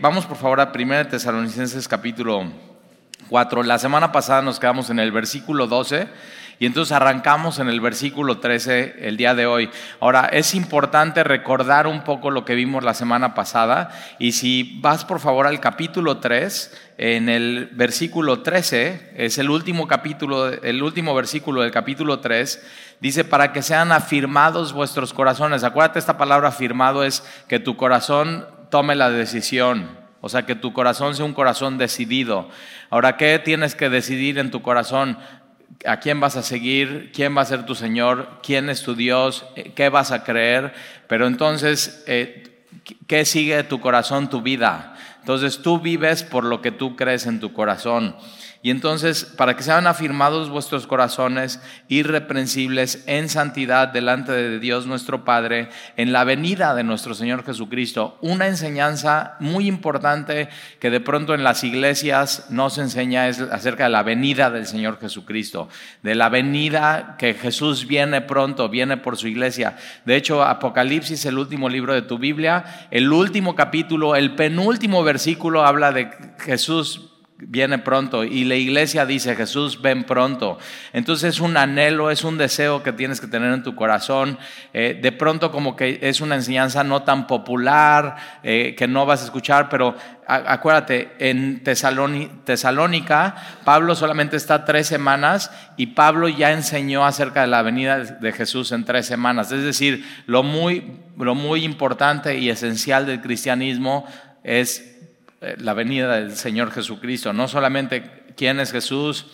Vamos por favor a 1 Tesalonicenses capítulo 4. La semana pasada nos quedamos en el versículo 12 y entonces arrancamos en el versículo 13 el día de hoy. Ahora, es importante recordar un poco lo que vimos la semana pasada y si vas por favor al capítulo 3, en el versículo 13, es el último capítulo, el último versículo del capítulo 3, dice, para que sean afirmados vuestros corazones. Acuérdate, esta palabra afirmado es que tu corazón tome la decisión. O sea, que tu corazón sea un corazón decidido. Ahora, ¿qué tienes que decidir en tu corazón? ¿A quién vas a seguir? ¿Quién va a ser tu Señor? ¿Quién es tu Dios? ¿Qué vas a creer? Pero entonces, eh, ¿qué sigue tu corazón? Tu vida. Entonces tú vives por lo que tú crees en tu corazón. Y entonces, para que sean afirmados vuestros corazones irreprensibles en santidad delante de Dios nuestro Padre, en la venida de nuestro Señor Jesucristo. Una enseñanza muy importante que de pronto en las iglesias no se enseña es acerca de la venida del Señor Jesucristo, de la venida que Jesús viene pronto, viene por su iglesia. De hecho, Apocalipsis, el último libro de tu Biblia, el último capítulo, el penúltimo versículo habla de Jesús viene pronto y la iglesia dice, Jesús, ven pronto. Entonces es un anhelo, es un deseo que tienes que tener en tu corazón. Eh, de pronto como que es una enseñanza no tan popular, eh, que no vas a escuchar, pero acuérdate, en Tesalónica, Pablo solamente está tres semanas y Pablo ya enseñó acerca de la venida de Jesús en tres semanas. Es decir, lo muy, lo muy importante y esencial del cristianismo es la venida del Señor Jesucristo, no solamente quién es Jesús,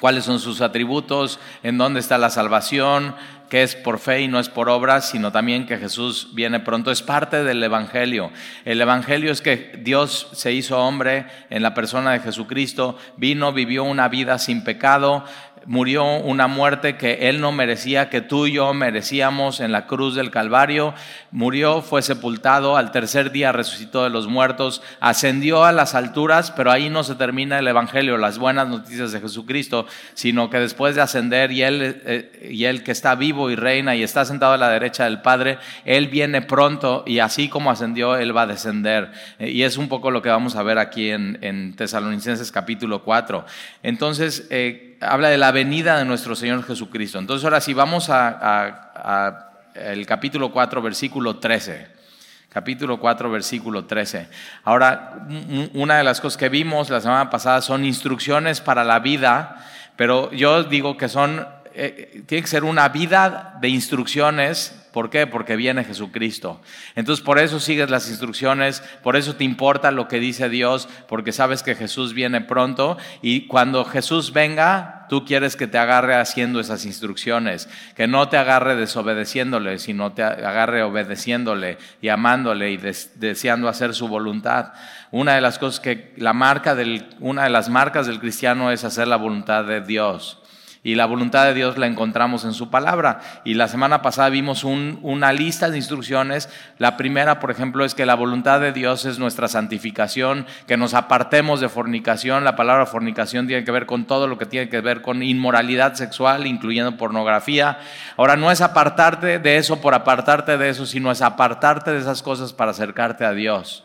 cuáles son sus atributos, en dónde está la salvación, que es por fe y no es por obras, sino también que Jesús viene pronto. Es parte del Evangelio. El Evangelio es que Dios se hizo hombre en la persona de Jesucristo, vino, vivió una vida sin pecado, murió una muerte que él no merecía, que tú y yo merecíamos en la cruz del Calvario. Murió, fue sepultado, al tercer día resucitó de los muertos, ascendió a las alturas, pero ahí no se termina el Evangelio, las buenas noticias de Jesucristo, sino que después de ascender y él, eh, y él que está vivo y reina y está sentado a la derecha del Padre, él viene pronto y así como ascendió, él va a descender. Eh, y es un poco lo que vamos a ver aquí en, en Tesalonicenses capítulo 4. Entonces, eh, habla de la venida de nuestro Señor Jesucristo. Entonces ahora sí, vamos a, el capítulo 4, versículo 13. Capítulo 4, versículo 13. Ahora, una de las cosas que vimos la semana pasada son instrucciones para la vida, pero yo digo que son, eh, tiene que ser una vida de instrucciones ¿Por qué? Porque viene Jesucristo. Entonces por eso sigues las instrucciones, por eso te importa lo que dice Dios, porque sabes que Jesús viene pronto y cuando Jesús venga, tú quieres que te agarre haciendo esas instrucciones, que no te agarre desobedeciéndole, sino te agarre obedeciéndole y amándole y deseando hacer su voluntad. Una de las cosas que la marca del, una de las marcas del cristiano es hacer la voluntad de Dios. Y la voluntad de Dios la encontramos en su palabra. Y la semana pasada vimos una lista de instrucciones. La primera, por ejemplo, es que la voluntad de Dios es nuestra santificación, que nos apartemos de fornicación. La palabra fornicación tiene que ver con todo lo que tiene que ver con inmoralidad sexual, incluyendo pornografía. Ahora, no es apartarte de eso por apartarte de eso, sino es apartarte de esas cosas para acercarte a Dios.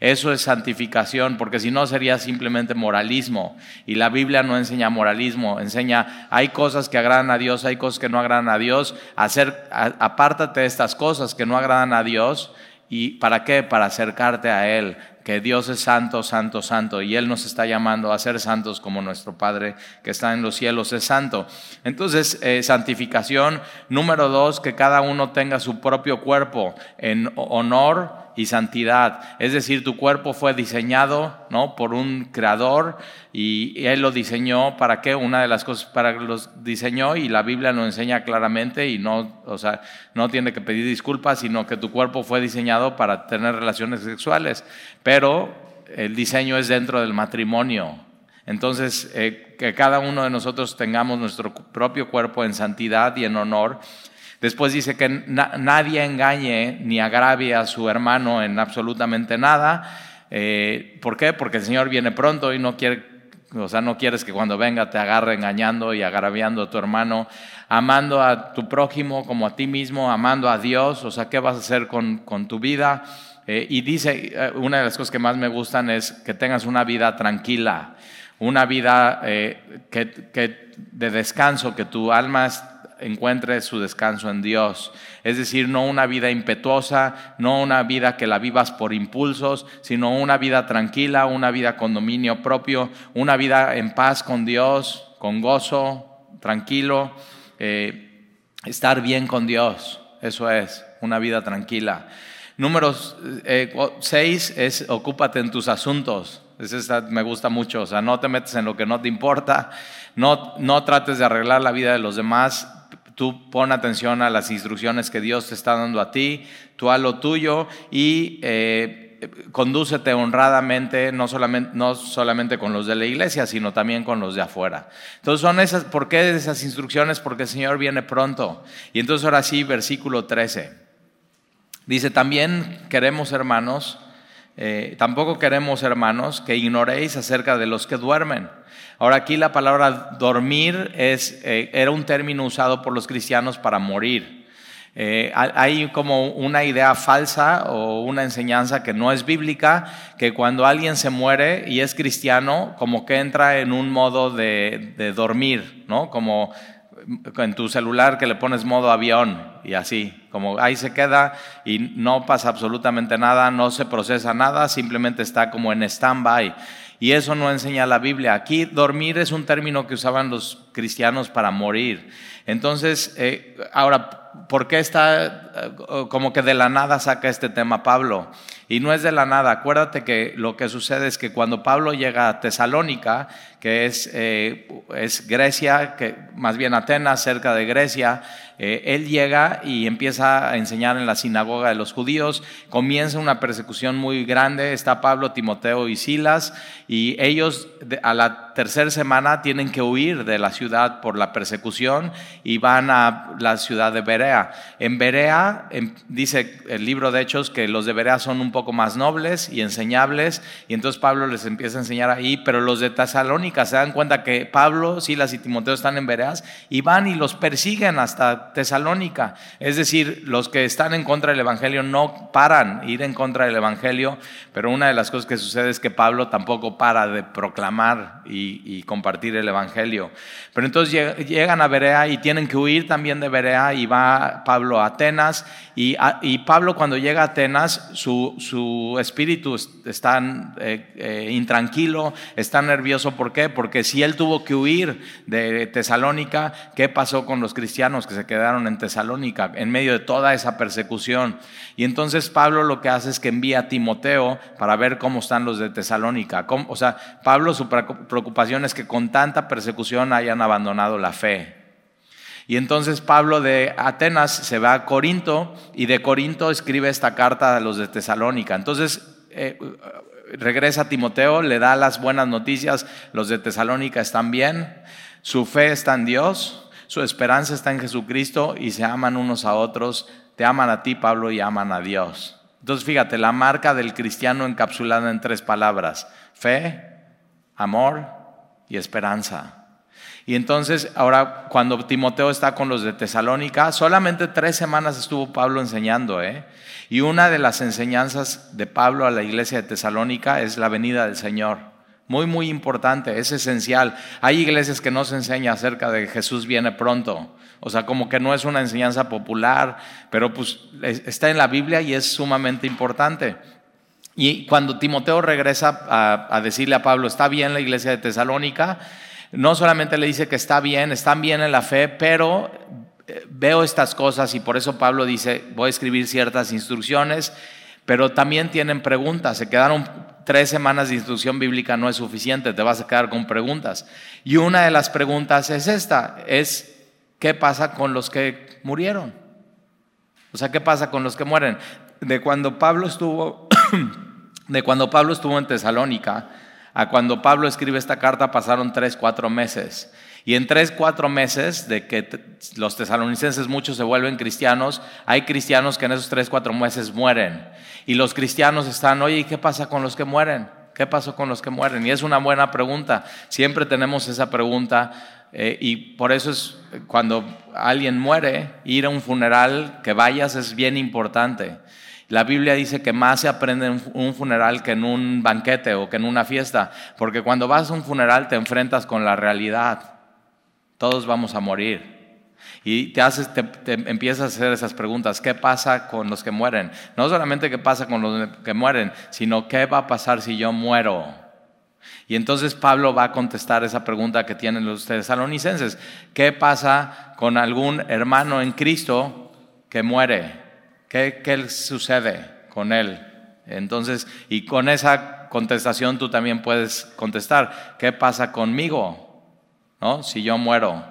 Eso es santificación, porque si no sería simplemente moralismo. Y la Biblia no enseña moralismo, enseña, hay cosas que agradan a Dios, hay cosas que no agradan a Dios. Hacer, apártate de estas cosas que no agradan a Dios. ¿Y para qué? Para acercarte a Él, que Dios es santo, santo, santo, y Él nos está llamando a ser santos como nuestro Padre que está en los cielos es santo. Entonces, eh, santificación, número dos, que cada uno tenga su propio cuerpo en honor y santidad. Es decir, tu cuerpo fue diseñado ¿no? por un creador y él lo diseñó para qué? Una de las cosas para que los diseñó y la Biblia lo enseña claramente y no, o sea, no tiene que pedir disculpas, sino que tu cuerpo fue diseñado para tener relaciones sexuales. Pero el diseño es dentro del matrimonio. Entonces, eh, que cada uno de nosotros tengamos nuestro propio cuerpo en santidad y en honor Después dice que nadie engañe ni agravie a su hermano en absolutamente nada. Eh, ¿Por qué? Porque el Señor viene pronto y no quiere, o sea, no quieres que cuando venga te agarre engañando y agraviando a tu hermano, amando a tu prójimo como a ti mismo, amando a Dios. O sea, ¿qué vas a hacer con, con tu vida? Eh, y dice, eh, una de las cosas que más me gustan es que tengas una vida tranquila, una vida eh, que, de descanso, que tu alma encuentre su descanso en Dios. Es decir, no una vida impetuosa, no una vida que la vivas por impulsos, sino una vida tranquila, una vida con dominio propio, una vida en paz con Dios, con gozo, tranquilo, estar bien con Dios. Eso es, una vida tranquila. Número eh, seis es ocúpate en tus asuntos. Esa me gusta mucho. O sea, no te metes en lo que no te importa. No, no trates de arreglar la vida de los demás. Tú pon atención a las instrucciones que Dios te está dando a ti. Tú haz lo tuyo y eh, condúcete honradamente, no solamente, no solamente con los de la iglesia, sino también con los de afuera. Entonces, son esas, ¿por qué esas instrucciones? Porque el Señor viene pronto. Y entonces, ahora sí, versículo 13. Dice, también queremos hermanos, eh, tampoco queremos hermanos que ignoréis acerca de los que duermen. Ahora aquí la palabra dormir es, eh, era un término usado por los cristianos para morir. Eh, hay como una idea falsa o una enseñanza que no es bíblica, que cuando alguien se muere y es cristiano, como que entra en un modo de, de dormir, ¿no? Como en tu celular que le pones modo avión y así, como ahí se queda y no pasa absolutamente nada, no se procesa nada, simplemente está como en stand-by. Y eso no enseña la Biblia. Aquí dormir es un término que usaban los cristianos para morir. Entonces, eh, ahora, ¿por qué está eh, como que de la nada saca este tema Pablo? Y no es de la nada. Acuérdate que lo que sucede es que cuando Pablo llega a Tesalónica, que es, eh, es Grecia, que más bien Atenas, cerca de Grecia, eh, él llega y empieza a enseñar en la sinagoga de los judíos, comienza una persecución muy grande, está Pablo, Timoteo y Silas, y ellos a la tercera semana tienen que huir de la ciudad por la persecución y van a la ciudad de Berea. En Berea, dice el libro de Hechos que los de Berea son un poco más nobles y enseñables, y entonces Pablo les empieza a enseñar ahí, pero los de Tesalónica se dan cuenta que Pablo, Silas y Timoteo están en Bereas y van y los persiguen hasta Tesalónica. Es decir, los que están en contra del Evangelio no paran ir en contra del Evangelio, pero una de las cosas que sucede es que Pablo tampoco para de proclamar y, compartir el Evangelio. Pero entonces llegan a Berea y tienen que huir también de Berea y va Pablo a Atenas y, Pablo cuando llega a Atenas su, espíritu está eh, eh, intranquilo, está nervioso. ¿Por qué? Porque si él tuvo que huir de Tesalónica, ¿qué pasó con los cristianos que se quedaron? en Tesalónica en medio de toda esa persecución. Y entonces Pablo lo que hace es que envía a Timoteo para ver cómo están los de Tesalónica. O sea, Pablo su preocupación es que con tanta persecución hayan abandonado la fe. Y entonces Pablo de Atenas se va a Corinto y de Corinto escribe esta carta a los de Tesalónica. Entonces eh, regresa Timoteo, le da las buenas noticias, los de Tesalónica están bien, su fe está en Dios, su esperanza está en Jesucristo y se aman unos a otros, te aman a ti, Pablo, y aman a Dios. Entonces, fíjate, la marca del cristiano encapsulada en tres palabras, fe, amor y esperanza. Y entonces, ahora, cuando Timoteo está con los de Tesalónica, solamente tres semanas estuvo Pablo enseñando, ¿eh? Y una de las enseñanzas de Pablo a la iglesia de Tesalónica es la venida del Señor. Muy, muy importante, es esencial. Hay iglesias que no se enseña acerca de Jesús viene pronto. O sea, como que no es una enseñanza popular, pero pues está en la Biblia y es sumamente importante. Y cuando Timoteo regresa a, decirle a Pablo, está bien la iglesia de Tesalónica, no solamente le dice que está bien, están bien en la fe, pero eh, veo estas cosas y por eso Pablo dice, voy a escribir ciertas instrucciones, pero también tienen preguntas, se quedaron tres semanas de instrucción bíblica no es suficiente, te vas a quedar con preguntas. Y una de las preguntas es esta, es ¿qué pasa con los que murieron? O sea, ¿qué pasa con los que mueren? De cuando Pablo estuvo, de cuando Pablo estuvo en Tesalónica a cuando Pablo escribe esta carta pasaron tres, cuatro meses. Y en tres, cuatro meses de que los tesalonicenses muchos se vuelven cristianos, hay cristianos que en esos tres, cuatro meses mueren. Y los cristianos están, oye, ¿y qué pasa con los que mueren? ¿Qué pasó con los que mueren? Y es una buena pregunta. Siempre tenemos esa pregunta eh, y por eso es cuando alguien muere, ir a un funeral, que vayas es bien importante. La Biblia dice que más se aprende en un funeral que en un banquete o que en una fiesta, porque cuando vas a un funeral te enfrentas con la realidad. Todos vamos a morir. Y te, haces, te, empiezas a hacer esas preguntas. ¿Qué pasa con los que mueren? No solamente qué pasa con los que mueren, sino qué va a pasar si yo muero. Y entonces Pablo va a contestar esa pregunta que tienen los tesalonicenses. ¿Qué pasa con algún hermano en Cristo que muere? ¿Qué, qué sucede con él? Entonces, y con esa contestación tú también puedes contestar, ¿qué pasa conmigo? ¿No? Si yo muero.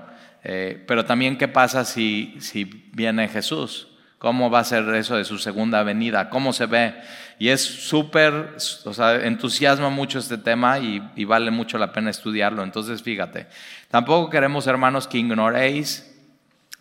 Eh, pero también qué pasa si, si viene Jesús. ¿Cómo va a ser eso de su segunda venida? ¿Cómo se ve? Y es súper, o sea, entusiasma mucho este tema y, vale mucho la pena estudiarlo. Entonces, fíjate, tampoco queremos, hermanos, que ignoréis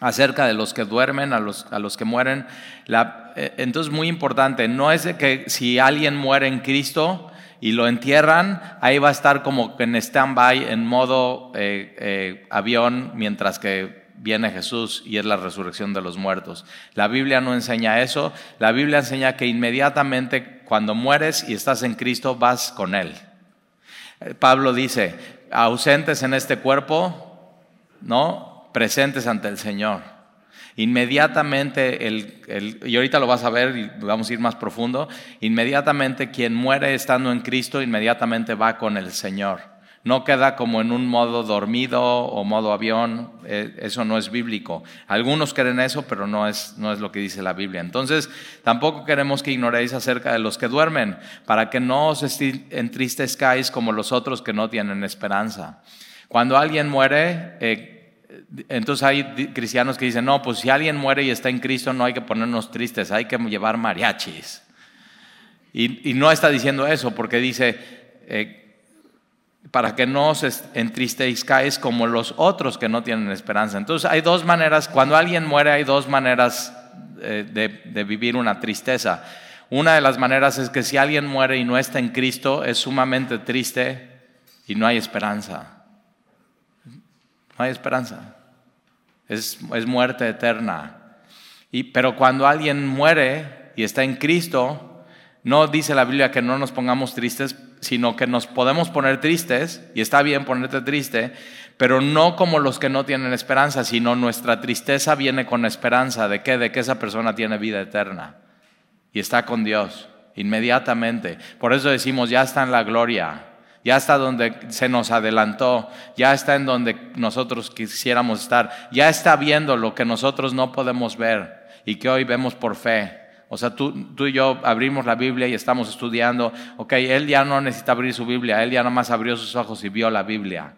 acerca de los que duermen, a los, a los que mueren. Eh, entonces, muy importante, no es de que si alguien muere en Cristo, y lo entierran, ahí va a estar como en stand-by, en modo eh, eh, avión, mientras que viene Jesús y es la resurrección de los muertos. La Biblia no enseña eso, la Biblia enseña que inmediatamente cuando mueres y estás en Cristo vas con Él. Pablo dice, ausentes en este cuerpo, ¿no? Presentes ante el Señor inmediatamente, el, y ahorita lo vas a ver y vamos a ir más profundo, inmediatamente quien muere estando en Cristo, inmediatamente va con el Señor. No queda como en un modo dormido o modo avión, eh, eso no es bíblico. Algunos creen eso, pero no es, no es lo que dice la Biblia. Entonces, tampoco queremos que ignoréis acerca de los que duermen, para que no os entristezcáis como los otros que no tienen esperanza. Cuando alguien muere, eh, entonces hay cristianos que dicen, no, pues si alguien muere y está en Cristo no hay que ponernos tristes, hay que llevar mariachis. Y, no está diciendo eso porque dice, eh, para que no os entristezcáis como los otros que no tienen esperanza. Entonces hay dos maneras, cuando alguien muere hay dos maneras eh, de vivir una tristeza. Una de las maneras es que si alguien muere y no está en Cristo es sumamente triste y no hay esperanza. No hay esperanza. Es, muerte eterna. Y, pero cuando alguien muere y está en Cristo, no dice la Biblia que no nos pongamos tristes, sino que nos podemos poner tristes, y está bien ponerte triste, pero no como los que no tienen esperanza, sino nuestra tristeza viene con esperanza de que, de que esa persona tiene vida eterna y está con Dios inmediatamente. Por eso decimos, ya está en la gloria ya está donde se nos adelantó, ya está en donde nosotros quisiéramos estar, ya está viendo lo que nosotros no podemos ver y que hoy vemos por fe. O sea, tú, y yo abrimos la Biblia y estamos estudiando, ok, él ya no necesita abrir su Biblia, él ya nada más abrió sus ojos y vio la Biblia.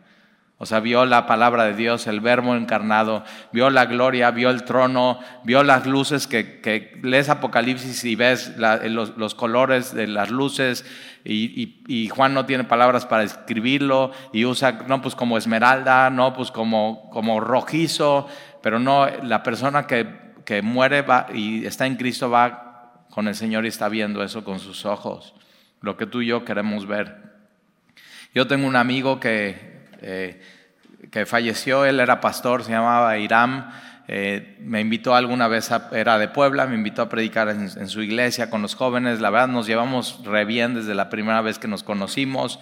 O sea, vio la palabra de Dios, el verbo encarnado, vio la gloria, vio el trono, vio las luces que, que lees Apocalipsis y ves los, colores de las luces y, Juan no tiene palabras para escribirlo y usa, no, pues como esmeralda, no, pues como, como rojizo, pero no, la persona que, que muere va, y está en Cristo va con el Señor y está viendo eso con sus ojos, lo que tú y yo queremos ver. Yo tengo un amigo que eh, que falleció, él era pastor, se llamaba Iram. Eh, me invitó alguna vez, era de Puebla, me invitó a predicar en, su iglesia con los jóvenes. La verdad nos llevamos re bien desde la primera vez que nos conocimos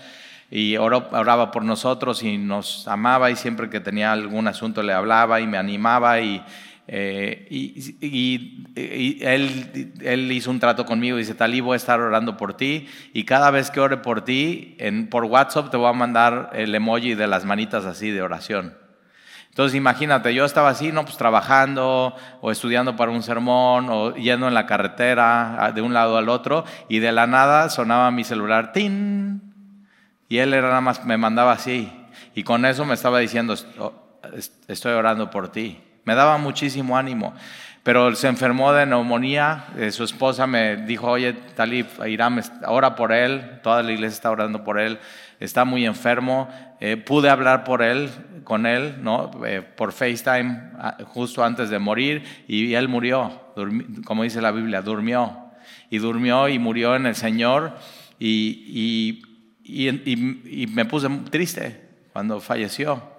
y oraba por nosotros y nos amaba y siempre que tenía algún asunto le hablaba y me animaba y, eh, y, él, él, hizo un trato conmigo, dice, Talí, voy a estar orando por ti y cada vez que ore por ti, en, por WhatsApp te voy a mandar el emoji de las manitas así de oración. Entonces imagínate, yo estaba así, no, pues trabajando o estudiando para un sermón o yendo en la carretera de un lado al otro y de la nada sonaba mi celular, ¡tin! Y él era nada más, me mandaba así y con eso me estaba diciendo, estoy orando por ti. Me daba muchísimo ánimo. Pero se enfermó de neumonía. Eh, su esposa me dijo, oye, Talib, Irán, ora por él. Toda la iglesia está orando por él. Está muy enfermo. Eh, pude hablar por él, con él, ¿no? Eh, por FaceTime justo antes de morir y él murió, como dice la Biblia, durmió. Y durmió y murió en el Señor. y, y me puse triste cuando falleció.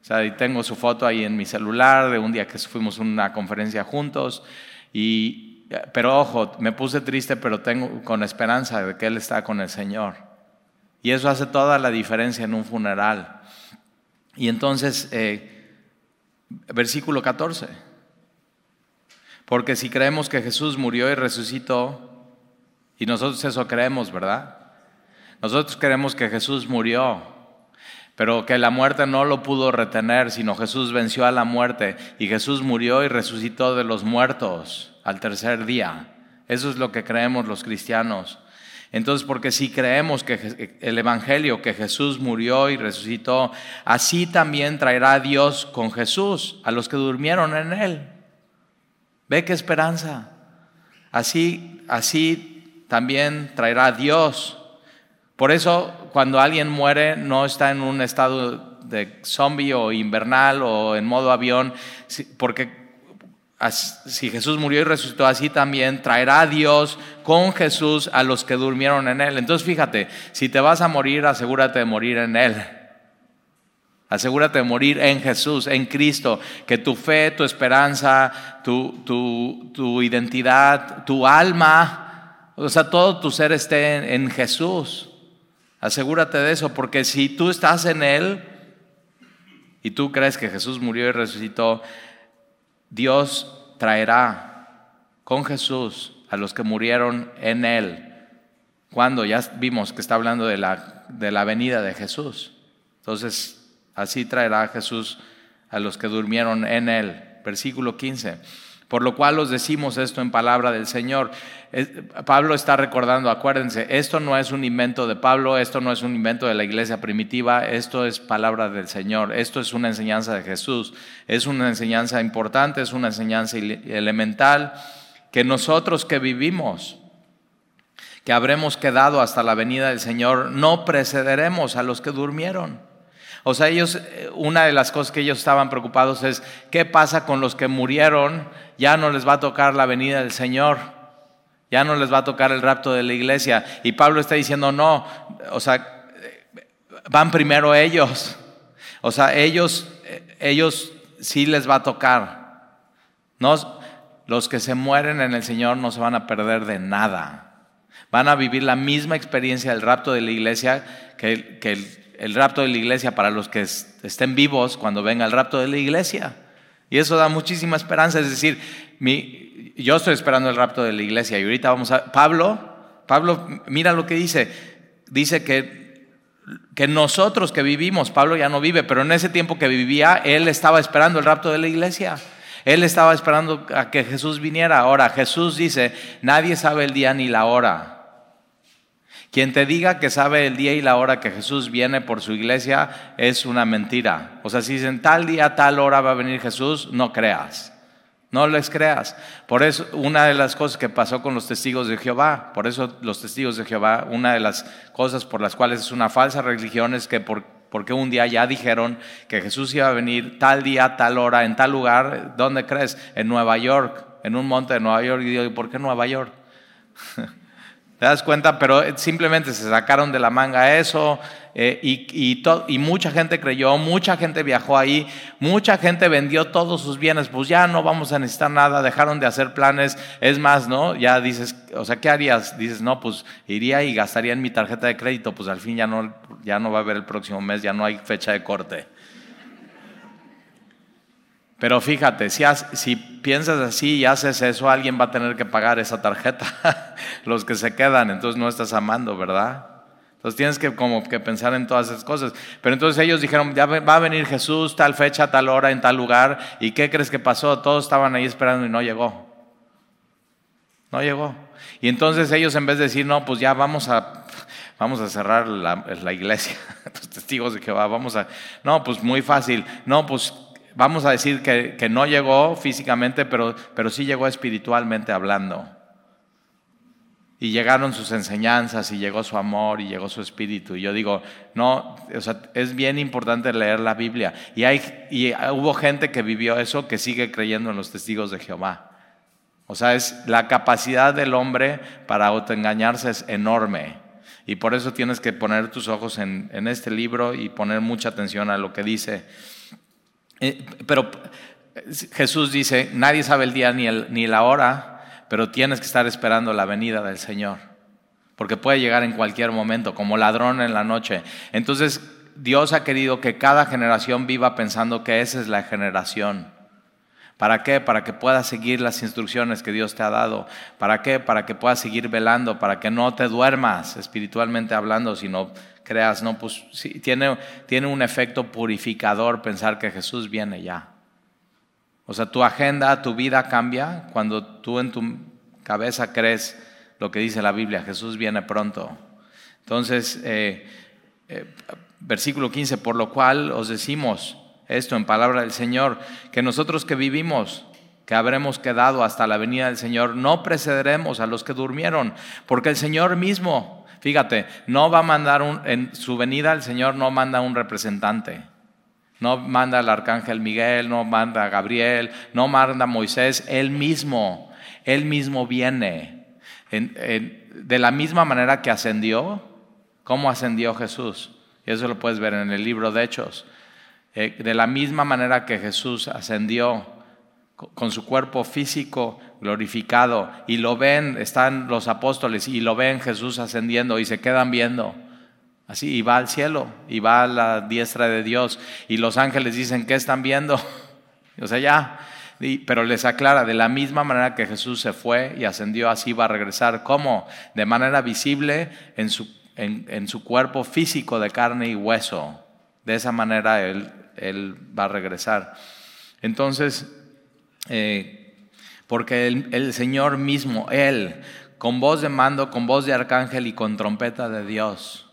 O sea, y tengo su foto ahí en mi celular de un día que fuimos a una conferencia juntos y, pero ojo, me puse triste, pero tengo con esperanza de que Él está con el Señor. Y eso hace toda la diferencia en un funeral. Y entonces, eh, versículo 14. Porque si creemos que Jesús murió y resucitó, y nosotros eso creemos, ¿verdad? Nosotros creemos que Jesús murió, pero que la muerte no lo pudo retener, sino Jesús venció a la muerte y Jesús murió y resucitó de los muertos al tercer día. Eso es lo que creemos los cristianos. Entonces, porque si creemos que el Evangelio, que Jesús murió y resucitó, así también traerá Dios con Jesús a los que durmieron en Él. ¿Ve qué esperanza? Así, así también traerá Dios por eso cuando alguien muere no está en un estado de zombie o invernal o en modo avión, porque si Jesús murió y resucitó así también, traerá a Dios con Jesús a los que durmieron en Él. Entonces fíjate, si te vas a morir, asegúrate de morir en Él. Asegúrate de morir en Jesús, en Cristo, que tu fe, tu esperanza, tu, tu, tu identidad, tu alma, o sea, todo tu ser esté en Jesús. Asegúrate de eso, porque si tú estás en Él y tú crees que Jesús murió y resucitó, Dios traerá con Jesús a los que murieron en Él. Cuando ya vimos que está hablando de la, de la venida de Jesús. Entonces, así traerá Jesús a los que durmieron en Él. Versículo 15. Por lo cual os decimos esto en palabra del Señor. Pablo está recordando, acuérdense, esto no es un invento de Pablo, esto no es un invento de la iglesia primitiva, esto es palabra del Señor, esto es una enseñanza de Jesús, es una enseñanza importante, es una enseñanza elemental que nosotros que vivimos, que habremos quedado hasta la venida del Señor, no precederemos a los que durmieron. O sea, ellos, eh, una de las cosas que ellos estaban preocupados es, ¿qué pasa con los que murieron? Ya no les va a tocar la venida del Señor, ya no les va a tocar el rapto de la iglesia. Y Pablo está diciendo, no, o sea, van primero ellos. O sea, ellos, ellos sí les va a tocar. No, los que se mueren en el Señor no se van a perder de nada. Van a vivir la misma experiencia del rapto de la iglesia que, que el, rapto de la iglesia para los que estén vivos cuando venga el rapto de la iglesia. Y eso da muchísima esperanza. Es decir, yo estoy esperando el rapto de la iglesia y ahorita vamos a... Pablo, Pablo, mira lo que dice. Dice que, que nosotros que vivimos, Pablo ya no vive, pero en ese tiempo que vivía, él estaba esperando el rapto de la iglesia. Él estaba esperando a que Jesús viniera. Ahora, Jesús dice, nadie sabe el día ni la hora quien te diga que sabe el día y la hora que Jesús viene por su iglesia es una mentira. O sea, si dicen tal día, tal hora va a venir Jesús, no creas. No les creas. Por eso, una de las cosas que pasó con los testigos de Jehová, por eso los testigos de Jehová, una de las cosas por las cuales es una falsa religión es que porque un día ya dijeron que Jesús iba a venir tal día, tal hora, en tal lugar, ¿dónde crees? En Nueva York, en un monte de Nueva York. Y digo, ¿por qué Nueva York? ¿Te das cuenta? Pero simplemente se sacaron de la manga eso eh, y, y, mucha gente creyó, mucha gente viajó ahí, mucha gente vendió todos sus bienes, pues ya no vamos a necesitar nada, dejaron de hacer planes, es más, ¿no? Ya dices, o sea, ¿qué harías? Dices, no, pues iría y gastaría en mi tarjeta de crédito, pues al fin ya no, ya no va a haber el próximo mes, ya no hay fecha de corte. Pero fíjate, si, si, piensas así y haces eso, alguien va a tener que pagar esa tarjeta, los que se quedan, entonces no estás amando, ¿verdad? Entonces tienes que como que pensar en todas esas cosas. Pero entonces ellos dijeron, ya va a venir Jesús, tal fecha, tal hora, en tal lugar. ¿Y qué crees que pasó? Todos estaban ahí esperando y no llegó. No llegó. Y entonces ellos en vez de decir, no, pues ya vamos a, cerrar la, la iglesia, los testigos de Jehová, vamos a, no, pues muy fácil, no, pues vamos a decir que, no llegó físicamente, pero, pero sí llegó espiritualmente hablando. Y llegaron sus enseñanzas, y llegó su amor, y llegó su espíritu. Y yo digo, no, o sea, es bien importante leer la Biblia. Y, hay, y hubo gente que vivió eso que sigue creyendo en los testigos de Jehová. O sea, es la capacidad del hombre para autoengañarse es enorme. Y por eso tienes que poner tus ojos en, en este libro y poner mucha atención a lo que dice. Eh, pero Jesús dice, nadie sabe el día ni, el, ni la hora, pero tienes que estar esperando la venida del Señor, porque puede llegar en cualquier momento, como ladrón en la noche. Entonces, Dios ha querido que cada generación viva pensando que esa es la generación. ¿Para qué? Para que puedas seguir las instrucciones que Dios te ha dado. ¿Para qué? Para que puedas seguir velando, para que no te duermas espiritualmente hablando, sino creas, no, pues tiene, tiene un efecto purificador pensar que Jesús viene ya. O sea, tu agenda, tu vida cambia cuando tú en tu cabeza crees lo que dice la Biblia, Jesús viene pronto. Entonces, eh, eh, versículo 15, por lo cual os decimos esto en palabra del Señor, que nosotros que vivimos, que habremos quedado hasta la venida del Señor, no precederemos a los que durmieron, porque el Señor mismo, fíjate, no va a mandar un, en su venida el Señor no manda un representante. No manda al arcángel Miguel, no manda a Gabriel, no manda a Moisés, él mismo, él mismo viene. de la misma manera que ascendió, ¿cómo ascendió Jesús? Eso lo puedes ver en el libro de Hechos. Eh, de la misma manera que Jesús ascendió con su cuerpo físico glorificado y lo ven, están los apóstoles y lo ven Jesús ascendiendo y se quedan viendo. Así, y va al cielo, y va a la diestra de Dios, y los ángeles dicen, ¿qué están viendo? o sea, ya, pero les aclara, de la misma manera que Jesús se fue y ascendió, así va a regresar. ¿Cómo? De manera visible en su, en, su cuerpo físico de carne y hueso. De esa manera Él, él va a regresar. Entonces, eh, porque el, Señor mismo, Él, con voz de mando, con voz de arcángel y con trompeta de Dios,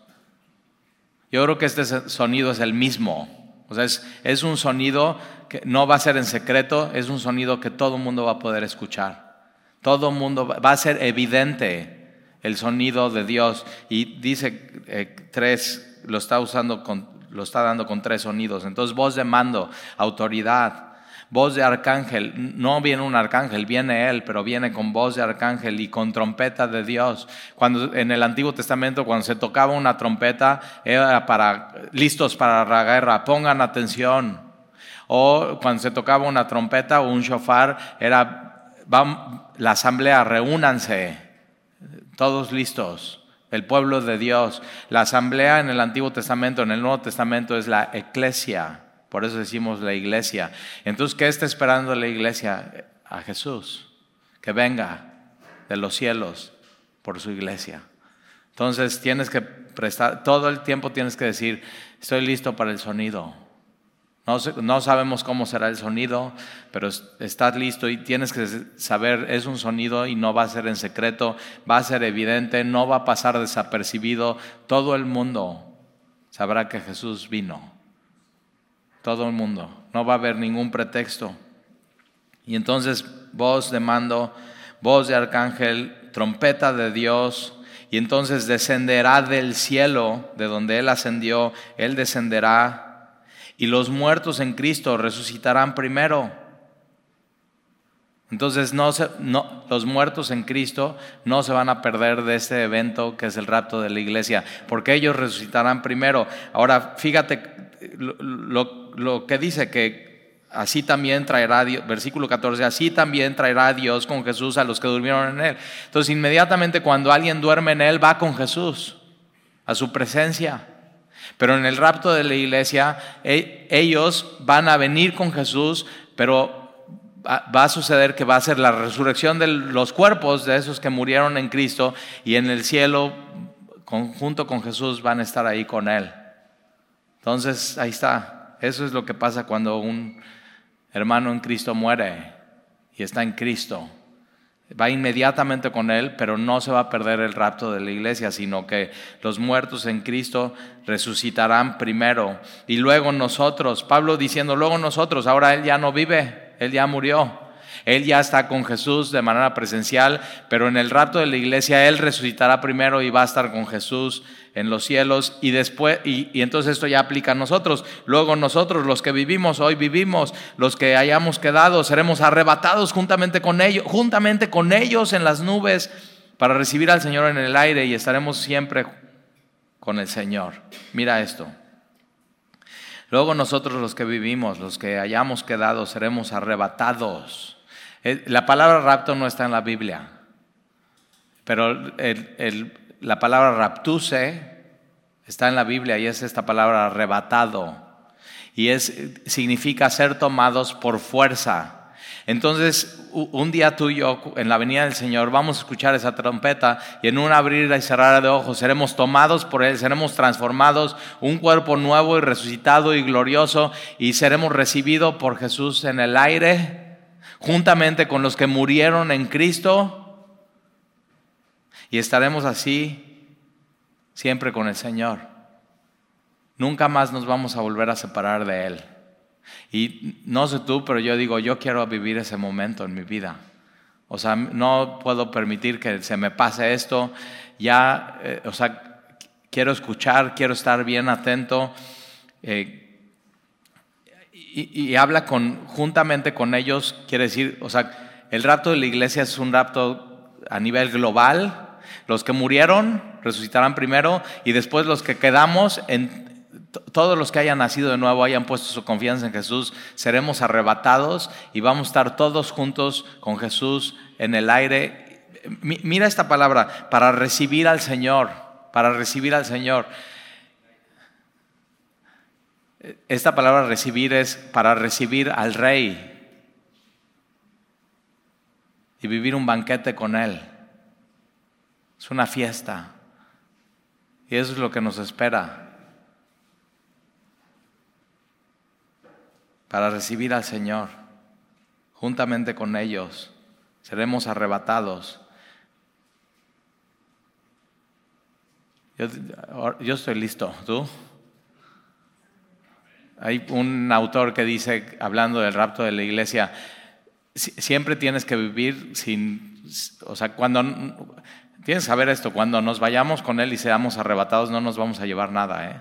yo creo que este sonido es el mismo. O sea, es, un sonido que no va a ser en secreto, es un sonido que todo el mundo va a poder escuchar. Todo el mundo va a ser evidente el sonido de Dios. Y dice eh, tres, lo está usando lo está dando con tres sonidos. Entonces, voz de mando, autoridad, voz de arcángel. No viene un arcángel, viene él, pero viene con voz de arcángel y con trompeta de Dios. Cuando en el Antiguo Testamento, cuando se tocaba una trompeta, era para listos para la guerra. Pongan atención. O cuando se tocaba una trompeta o un shofar, era la asamblea, reúnanse, todos listos el pueblo de Dios. La asamblea en el Antiguo Testamento, en el Nuevo Testamento es la eclesia. Por eso decimos la iglesia. Entonces, ¿qué está esperando la iglesia? A Jesús, que venga de los cielos por su iglesia. Entonces, tienes que prestar, todo el tiempo tienes que decir, estoy listo para el sonido. No, sabemos cómo será el sonido, pero estás listo y tienes que saber, es un sonido y no va a ser en secreto, va a ser evidente, no va a pasar desapercibido. Todo el mundo sabrá que Jesús vino todo el mundo, no va a haber ningún pretexto. Y entonces voz de mando, voz de arcángel, trompeta de Dios, y entonces descenderá del cielo, de donde Él ascendió, Él descenderá, y los muertos en Cristo resucitarán primero. Entonces no, no, los muertos en Cristo no se van a perder de este evento que es el rapto de la iglesia, porque ellos resucitarán primero. Ahora, fíjate lo, que dice que así también traerá, versículo 14, así también traerá Dios con Jesús a los que durmieron en Él. Entonces inmediatamente cuando alguien duerme en Él, va con Jesús, a su presencia. Pero en el rapto de la iglesia, e, ellos van a venir con Jesús, pero va a suceder que va a ser la resurrección de los cuerpos de esos que murieron en Cristo y en el cielo, junto con Jesús, van a estar ahí con Él. Entonces, ahí está. Eso es lo que pasa cuando un hermano en Cristo muere y está en Cristo. Va inmediatamente con Él, pero no se va a perder el rapto de la iglesia, sino que los muertos en Cristo resucitarán primero. Y luego nosotros, Pablo diciendo, luego nosotros, ahora Él ya no vive, Él ya murió. Él ya está con Jesús de manera presencial, pero en el rato de la iglesia Él resucitará primero y va a estar con Jesús en los cielos y después, y, entonces esto ya aplica a nosotros. Luego nosotros, los que vivimos hoy vivimos, los que hayamos quedado, seremos arrebatados juntamente con ellos, juntamente con ellos en las nubes para recibir al Señor en el aire y estaremos siempre con el Señor. Mira esto. Luego nosotros los que vivimos, los que hayamos quedado, seremos arrebatados la palabra rapto no está en la Biblia, pero la palabra raptuse está en la Biblia y es esta palabra arrebatado. Y es, significa ser tomados por fuerza. Entonces, un día tú y yo, en la venida del Señor, vamos a escuchar esa trompeta y en un abrir y cerrar de ojos seremos tomados por Él, seremos transformados, un cuerpo nuevo y resucitado y glorioso, y seremos recibidos por Jesús en el aire, juntamente con los que murieron en Cristo, y estaremos así siempre con el Señor. Nunca más nos vamos a volver a separar de Él. Y no sé tú, pero yo digo, yo quiero vivir ese momento en mi vida. O sea, no puedo permitir que se me pase esto. Ya, eh, o sea, quiero escuchar, quiero estar bien atento. Eh, y, habla con, juntamente con ellos, quiere decir, o sea, el rapto de la iglesia es un rapto a nivel global. Los que murieron resucitarán primero y después los que quedamos en, todos los que hayan nacido de nuevo, hayan puesto su confianza en Jesús, seremos arrebatados y vamos a estar todos juntos con Jesús en el aire. Mira esta palabra, para recibir al Señor, para recibir al Señor. Esta palabra recibir es para recibir al Rey y vivir un banquete con Él. Es una fiesta. Y eso es lo que nos espera. para recibir al Señor. Juntamente con ellos seremos arrebatados. Yo, estoy listo, ¿tú? Hay un autor que dice, hablando del rapto de la iglesia, siempre tienes que vivir sin, o sea, cuando, tienes que saber esto, cuando nos vayamos con Él y seamos arrebatados no nos vamos a llevar nada, ¿eh?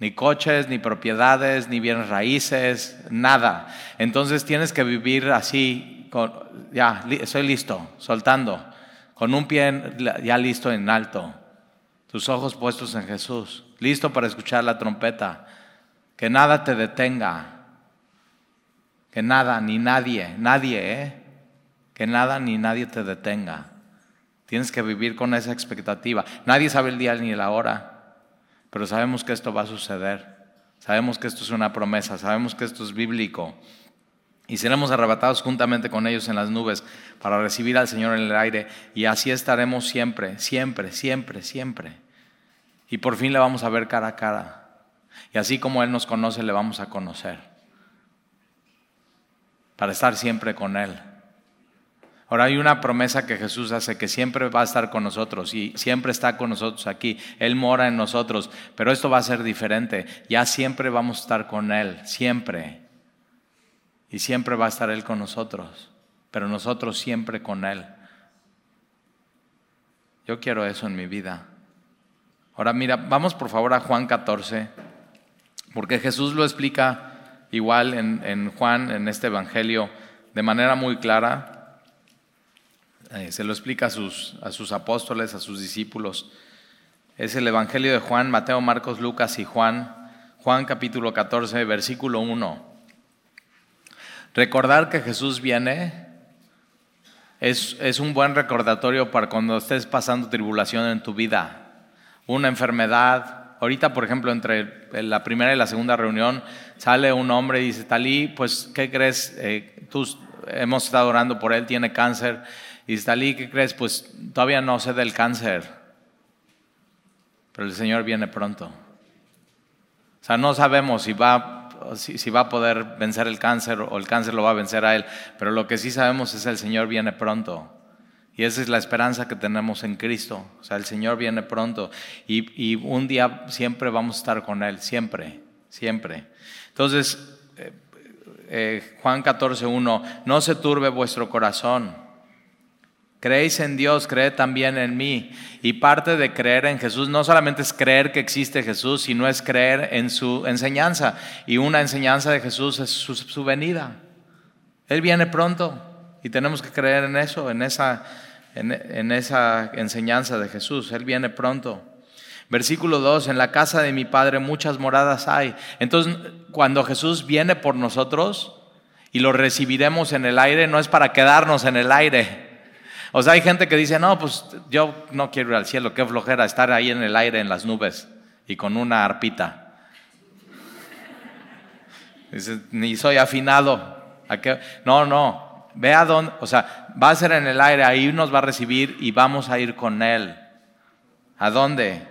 Ni coches, ni propiedades, ni bienes raíces, nada. Entonces tienes que vivir así, ya, estoy listo, soltando, con un pie ya listo en alto, tus ojos puestos en Jesús, listo para escuchar la trompeta, que nada te detenga, que nada, ni nadie, nadie, ¿eh? que nada ni nadie te detenga. Tienes que vivir con esa expectativa. Nadie sabe el día ni la hora. Pero sabemos que esto va a suceder. Sabemos que esto es una promesa, sabemos que esto es bíblico. Y seremos arrebatados juntamente con ellos en las nubes para recibir al Señor en el aire. Y así estaremos siempre, siempre, siempre, siempre. Y por fin le vamos a ver cara a cara. Y así como Él nos conoce, le vamos a conocer. Para estar siempre con Él. Ahora hay una promesa que Jesús hace que siempre va a estar con nosotros y siempre está con nosotros aquí. Él mora en nosotros, pero esto va a ser diferente. Ya siempre vamos a estar con Él, siempre. Y siempre va a estar Él con nosotros, pero nosotros siempre con Él. Yo quiero eso en mi vida. Ahora mira, vamos por favor a Juan 14, porque Jesús lo explica igual en, en Juan, en este Evangelio, de manera muy clara. Eh, se lo explica a sus, a sus apóstoles, a sus discípulos. Es el Evangelio de Juan, Mateo, Marcos, Lucas y Juan. Juan capítulo 14, versículo 1. Recordar que Jesús viene es, es, un buen recordatorio para cuando estés pasando tribulación en tu vida. Una enfermedad. Ahorita, por ejemplo, entre la primera y la segunda reunión, sale un hombre y dice, Talí, pues, ¿qué crees? Eh, tú, hemos estado orando por él, tiene cáncer. Y Dalí, ¿qué crees? Pues todavía no sé del cáncer, pero el Señor viene pronto. O sea, no sabemos si va, si, va a poder vencer el cáncer o el cáncer lo va a vencer a Él, pero lo que sí sabemos es que el Señor viene pronto. Y esa es la esperanza que tenemos en Cristo. O sea, el Señor viene pronto. Y, un día siempre vamos a estar con Él, siempre, siempre. Entonces, eh, eh, Juan 14, 1, no se turbe vuestro corazón. Creéis en Dios, creed también en mí. Y parte de creer en Jesús no solamente es creer que existe Jesús, sino es creer en su enseñanza. Y una enseñanza de Jesús es su, venida. Él viene pronto y tenemos que creer en eso, en esa, en esa enseñanza de Jesús. Él viene pronto. Versículo 2, en la casa de mi Padre muchas moradas hay. Entonces, cuando Jesús viene por nosotros, y lo recibiremos en el aire, no es para quedarnos en el aire. O sea, hay gente que dice, no, pues yo no quiero ir al cielo, qué flojera estar ahí en el aire, en las nubes y con una arpita. Dice, ni soy afinado. No, no, ve a dónde, o sea, va a ser en el aire, ahí nos va a recibir y vamos a ir con Él. ¿A dónde?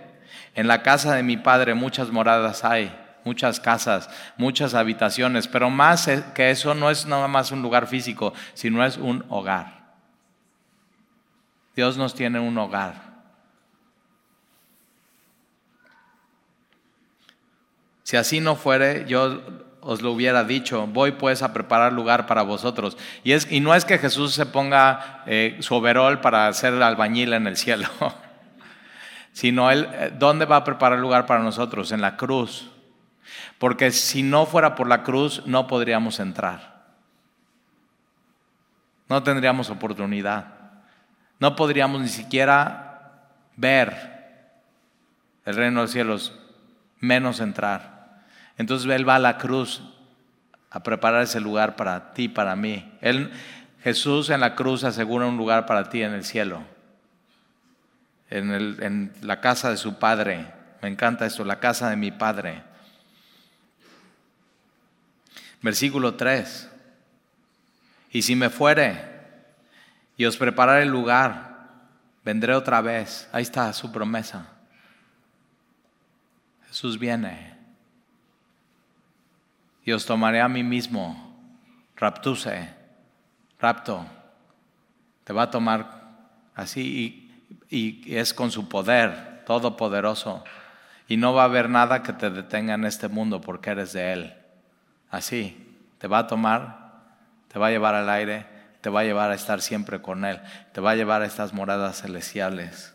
En la casa de mi padre muchas moradas hay, muchas casas, muchas habitaciones, pero más que eso no es nada más un lugar físico, sino es un hogar. Dios nos tiene un hogar. Si así no fuere, yo os lo hubiera dicho, voy pues a preparar lugar para vosotros. Y, es, y no es que Jesús se ponga eh, su overol para ser albañil en el cielo, sino Él, eh, ¿dónde va a preparar lugar para nosotros? En la cruz. Porque si no fuera por la cruz, no podríamos entrar. No tendríamos oportunidad. No podríamos ni siquiera ver el reino de los cielos, menos entrar. Entonces Él va a la cruz a preparar ese lugar para ti, para mí. Él, Jesús en la cruz asegura un lugar para ti en el cielo, en, en la casa de su Padre. Me encanta esto, la casa de mi Padre. Versículo 3. Y si me fuere y os prepararé el lugar, vendré otra vez. Ahí está su promesa. Jesús viene y os tomaré a mí mismo. Raptuse, rapto. Te va a tomar así y, es con su poder todopoderoso. Y no va a haber nada que te detenga en este mundo porque eres de Él. Así, te va a tomar, te va a llevar al aire, te va a llevar a estar siempre con Él, te va a llevar a estas moradas celestiales.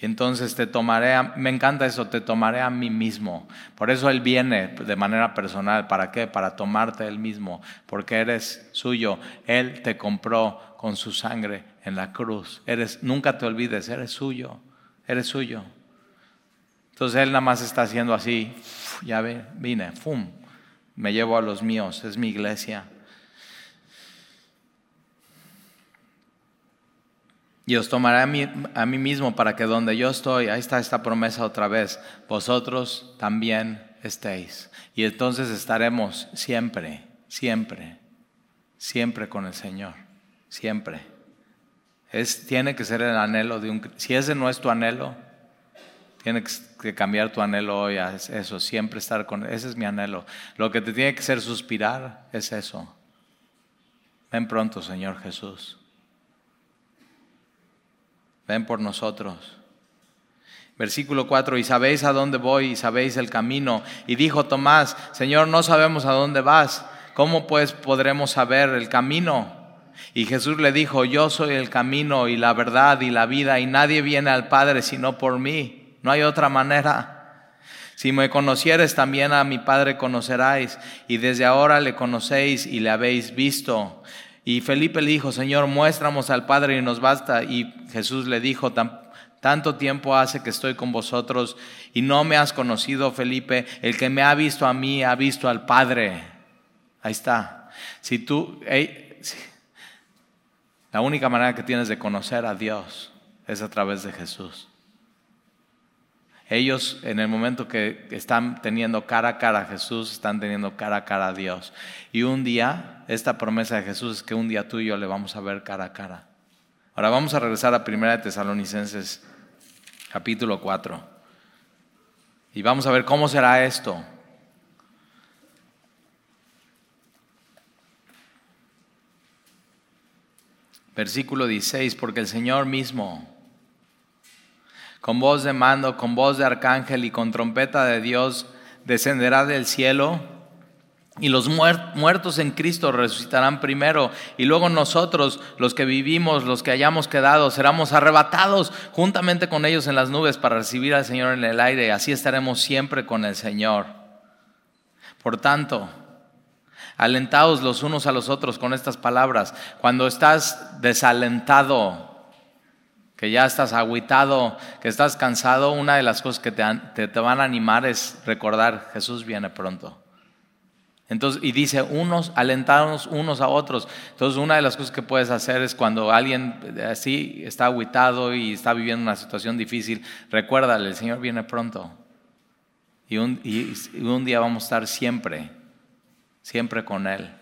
Y entonces te tomaré, me encanta eso, te tomaré a mí mismo. Por eso Él viene de manera personal. ¿Para qué? Para tomarte Él mismo, porque eres suyo. Él te compró con su sangre en la cruz. Eres, nunca te olvides, eres suyo, eres suyo. Entonces Él nada más está haciendo así, ya vine, ¡fum! Me llevo a los míos, es mi iglesia. Y os tomaré a mí, a mí mismo para que donde yo estoy, ahí está esta promesa otra vez, vosotros también estéis. Y entonces estaremos siempre, siempre, siempre con el Señor, siempre. Es, tiene que ser el anhelo de un... Si ese no es tu anhelo, tiene que cambiar tu anhelo hoy a eso, siempre estar con... Ese es mi anhelo. Lo que te tiene que hacer suspirar es eso. Ven pronto, Señor Jesús ven por nosotros. Versículo 4, y sabéis a dónde voy y sabéis el camino. Y dijo Tomás, Señor, no sabemos a dónde vas. ¿Cómo pues podremos saber el camino? Y Jesús le dijo, yo soy el camino y la verdad y la vida, y nadie viene al Padre sino por mí. No hay otra manera. Si me conocieres, también a mi Padre conoceráis, y desde ahora le conocéis y le habéis visto. Y Felipe le dijo, Señor, muéstranos al Padre y nos basta. Y Jesús le dijo, tanto tiempo hace que estoy con vosotros y no me has conocido, Felipe. El que me ha visto a mí ha visto al Padre. Ahí está. Si tú, la única manera que tienes de conocer a Dios es a través de Jesús. Ellos en el momento que están teniendo cara a cara a Jesús, están teniendo cara a cara a Dios. Y un día, esta promesa de Jesús es que un día tú y yo le vamos a ver cara a cara. Ahora vamos a regresar a 1 de Tesalonicenses capítulo 4. Y vamos a ver cómo será esto. Versículo 16, porque el Señor mismo con voz de mando, con voz de arcángel y con trompeta de Dios, descenderá del cielo y los muertos en Cristo resucitarán primero y luego nosotros, los que vivimos, los que hayamos quedado, seremos arrebatados juntamente con ellos en las nubes para recibir al Señor en el aire así estaremos siempre con el Señor. Por tanto, alentaos los unos a los otros con estas palabras. Cuando estás desalentado, que ya estás aguitado, que estás cansado, una de las cosas que te, te, van a animar es recordar, Jesús viene pronto. Entonces, y dice, unos, alentarnos unos a otros. Entonces, una de las cosas que puedes hacer es cuando alguien así está aguitado y está viviendo una situación difícil, recuérdale, el Señor viene pronto. Y un, y un día vamos a estar siempre, siempre con Él.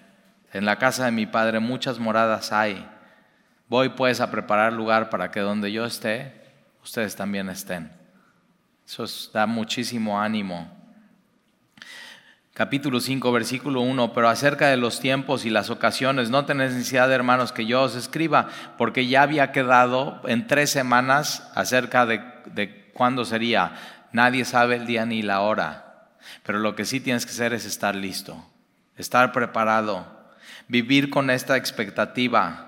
En la casa de mi Padre muchas moradas hay. Voy pues a preparar lugar para que donde yo esté, ustedes también estén. Eso da muchísimo ánimo capítulo 5, versículo 1, pero acerca de los tiempos y las ocasiones, no tenéis necesidad, hermanos, que yo os escriba, porque ya había quedado en tres semanas acerca de, de cuándo sería. Nadie sabe el día ni la hora, pero lo que sí tienes que hacer es estar listo, estar preparado, vivir con esta expectativa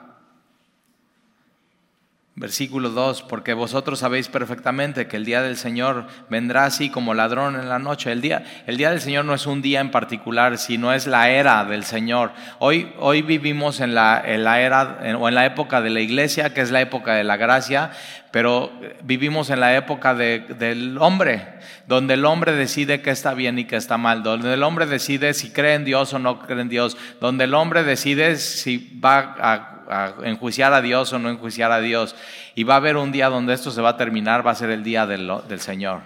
Versículo 2, porque vosotros sabéis perfectamente que el día del Señor vendrá así como ladrón en la noche. El día, el día del Señor no es un día en particular, sino es la era del Señor. Hoy, hoy vivimos en la, en la era o en la época de la iglesia, que es la época de la gracia, pero vivimos en la época del hombre, donde el hombre decide qué está bien y qué está mal, donde el hombre decide si cree en Dios o no cree en Dios, donde el hombre decide si va a enjuiciar a Dios o no enjuiciar a Dios. Y va a haber un día donde esto se va a terminar, va a ser el día del, Señor.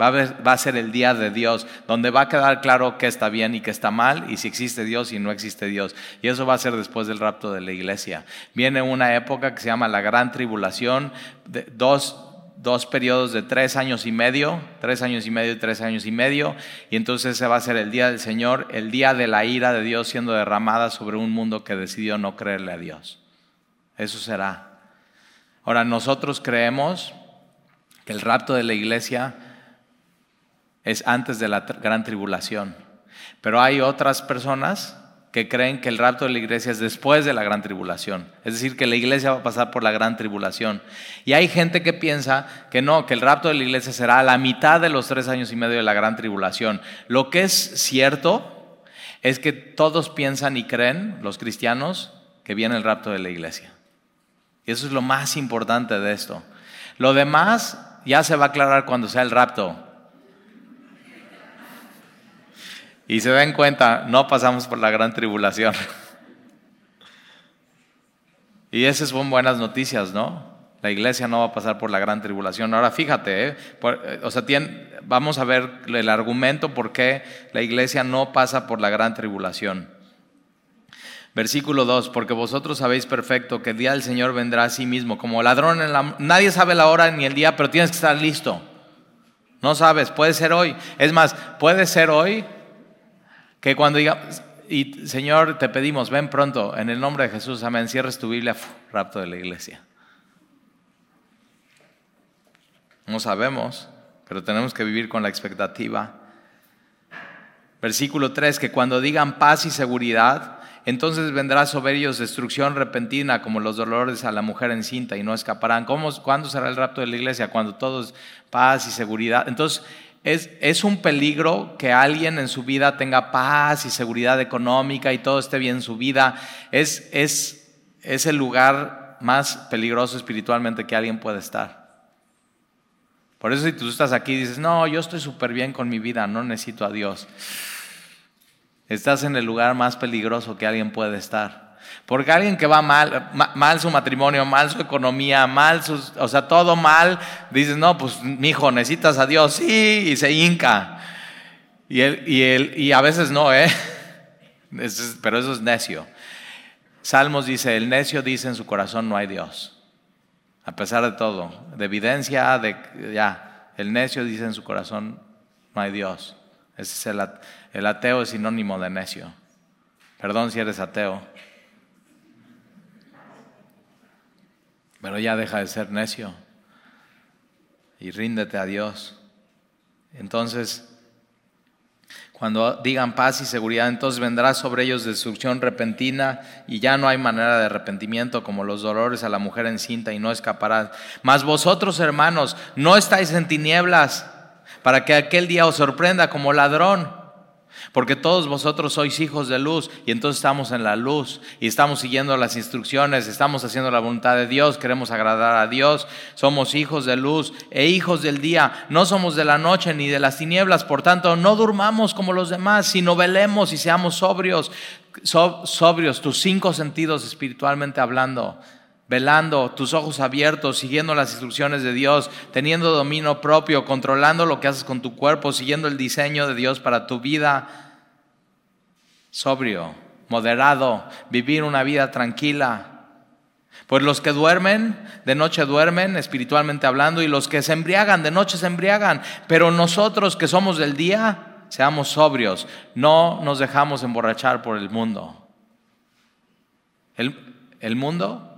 Va a, va a, ser el día de Dios, donde va a quedar claro qué está bien y qué está mal, y si existe Dios y no existe Dios. Y eso va a ser después del rapto de la iglesia. Viene una época que se llama la gran tribulación, de, dos, dos periodos de tres años y medio, tres años y medio y tres años y medio, y entonces se va a ser el día del Señor, el día de la ira de Dios siendo derramada sobre un mundo que decidió no creerle a Dios. Eso será. Ahora, nosotros creemos que el rapto de la iglesia es antes de la gran tribulación, pero hay otras personas que creen que el rapto de la iglesia es después de la gran tribulación. Es decir, que la iglesia va a pasar por la gran tribulación. Y hay gente que piensa que no, que el rapto de la iglesia será a la mitad de los tres años y medio de la gran tribulación. Lo que es cierto es que todos piensan y creen, los cristianos, que viene el rapto de la iglesia. Y eso es lo más importante de esto. Lo demás ya se va a aclarar cuando sea el rapto. Y se den cuenta, no pasamos por la gran tribulación. Y esas son buenas noticias, ¿no? La iglesia no va a pasar por la gran tribulación. Ahora fíjate, ¿eh? eh o sea, vamos a ver el argumento por qué la iglesia no pasa por la gran tribulación. Versículo 2, porque vosotros sabéis perfecto que el día del Señor vendrá a sí mismo, como ladrón en la... Nadie sabe la hora ni el día, pero tienes que estar listo. No sabes, puede ser hoy. Es más, puede ser hoy que cuando diga, y Señor, te pedimos, ven pronto, en el nombre de Jesús, amén, cierres tu Biblia, rapto de la iglesia. No sabemos, pero tenemos que vivir con la expectativa. Versículo 3, que cuando digan paz y seguridad, entonces vendrá sobre ellos destrucción repentina como los dolores a la mujer encinta y no escaparán. ¿Cómo, ¿Cuándo será el rapto de la iglesia? Cuando todos paz y seguridad. Entonces, es, un peligro que alguien en su vida tenga paz y seguridad económica y todo esté bien en su vida. Es, es, es el lugar más peligroso espiritualmente que alguien puede estar. Por eso si tú estás aquí y dices, no, yo estoy súper bien con mi vida, no necesito a Dios. Estás en el lugar más peligroso que alguien puede estar. Porque alguien que va mal, mal su matrimonio, mal su economía, mal sus, o sea, todo mal, dices, no, pues mi hijo, necesitas a Dios, sí, y se hinca. Y, él, y, él, y a veces no, ¿eh? pero eso es necio. Salmos dice, el necio dice en su corazón no hay Dios. A pesar de todo, de evidencia, de ya, el necio dice en su corazón no hay Dios. Ese es el, el ateo es sinónimo de necio. Perdón si eres ateo. Pero ya deja de ser necio y ríndete a Dios. Entonces, cuando digan paz y seguridad, entonces vendrá sobre ellos destrucción repentina y ya no hay manera de arrepentimiento como los dolores a la mujer encinta y no escaparás. Mas vosotros, hermanos, no estáis en tinieblas para que aquel día os sorprenda como ladrón. Porque todos vosotros sois hijos de luz y entonces estamos en la luz y estamos siguiendo las instrucciones, estamos haciendo la voluntad de Dios, queremos agradar a Dios, somos hijos de luz e hijos del día, no somos de la noche ni de las tinieblas, por tanto no durmamos como los demás, sino velemos y seamos sobrios, sobrios, tus cinco sentidos espiritualmente hablando velando, tus ojos abiertos, siguiendo las instrucciones de Dios, teniendo dominio propio, controlando lo que haces con tu cuerpo, siguiendo el diseño de Dios para tu vida, sobrio, moderado, vivir una vida tranquila. Pues los que duermen, de noche duermen, espiritualmente hablando, y los que se embriagan, de noche se embriagan. Pero nosotros que somos del día, seamos sobrios, no nos dejamos emborrachar por el mundo. El, el mundo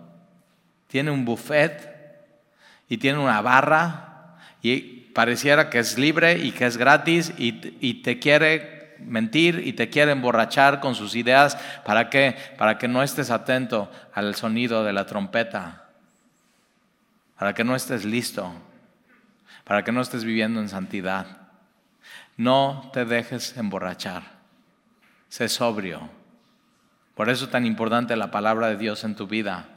tiene un buffet y tiene una barra y pareciera que es libre y que es gratis y, te quiere mentir y te quiere emborrachar con sus ideas. ¿Para qué? Para que no estés atento al sonido de la trompeta. Para que no estés listo. Para que no estés viviendo en santidad. No te dejes emborrachar. Sé sobrio. Por eso es tan importante la palabra de Dios en tu vida.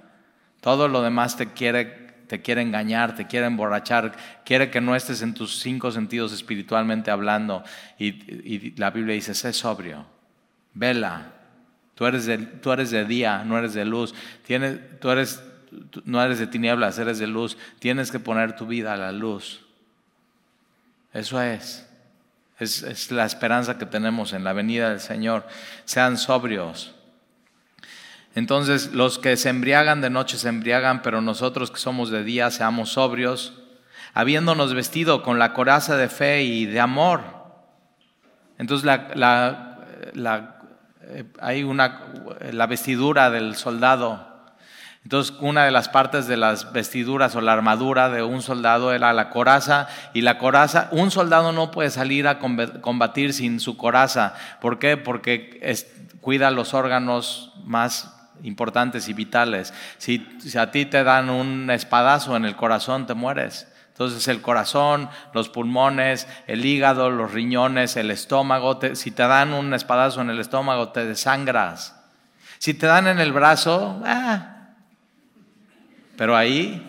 Todo lo demás te quiere, te quiere engañar, te quiere emborrachar, quiere que no estés en tus cinco sentidos espiritualmente hablando. Y, la Biblia dice, sé sobrio, vela. Tú eres, de, tú eres de día, no eres de luz. Tienes, tú eres, no eres de tinieblas, eres de luz. Tienes que poner tu vida a la luz. Eso es. Es, es la esperanza que tenemos en la venida del Señor. Sean sobrios. Entonces los que se embriagan de noche se embriagan, pero nosotros que somos de día seamos sobrios, habiéndonos vestido con la coraza de fe y de amor. Entonces la, eh, hay una, la vestidura del soldado. Entonces una de las partes de las vestiduras o la armadura de un soldado era la coraza y la coraza, un soldado no puede salir a combatir sin su coraza. ¿Por qué? Porque cuida los órganos más importantes y vitales. Si, a ti te dan un espadazo en el corazón, te mueres. Entonces el corazón, los pulmones, el hígado, los riñones, el estómago, si te dan un espadazo en el estómago, te desangras. Si te dan en el brazo, ah, pero ahí,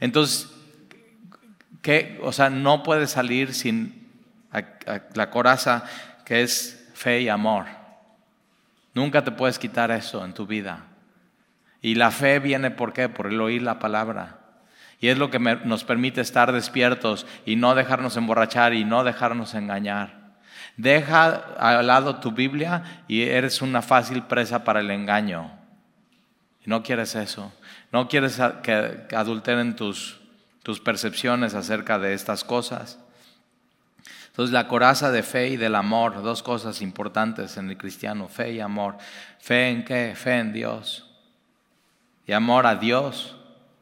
entonces, ¿qué? O sea, no puedes salir sin la coraza que es fe y amor. Nunca te puedes quitar eso en tu vida. Y la fe viene por qué? Por el oír la palabra. Y es lo que nos permite estar despiertos y no dejarnos emborrachar y no dejarnos engañar. Deja al lado tu Biblia y eres una fácil presa para el engaño. Y no quieres eso. No quieres que adulteren tus, tus percepciones acerca de estas cosas. Entonces la coraza de fe y del amor, dos cosas importantes en el cristiano, fe y amor. ¿Fe en qué? Fe en Dios. Y amor a Dios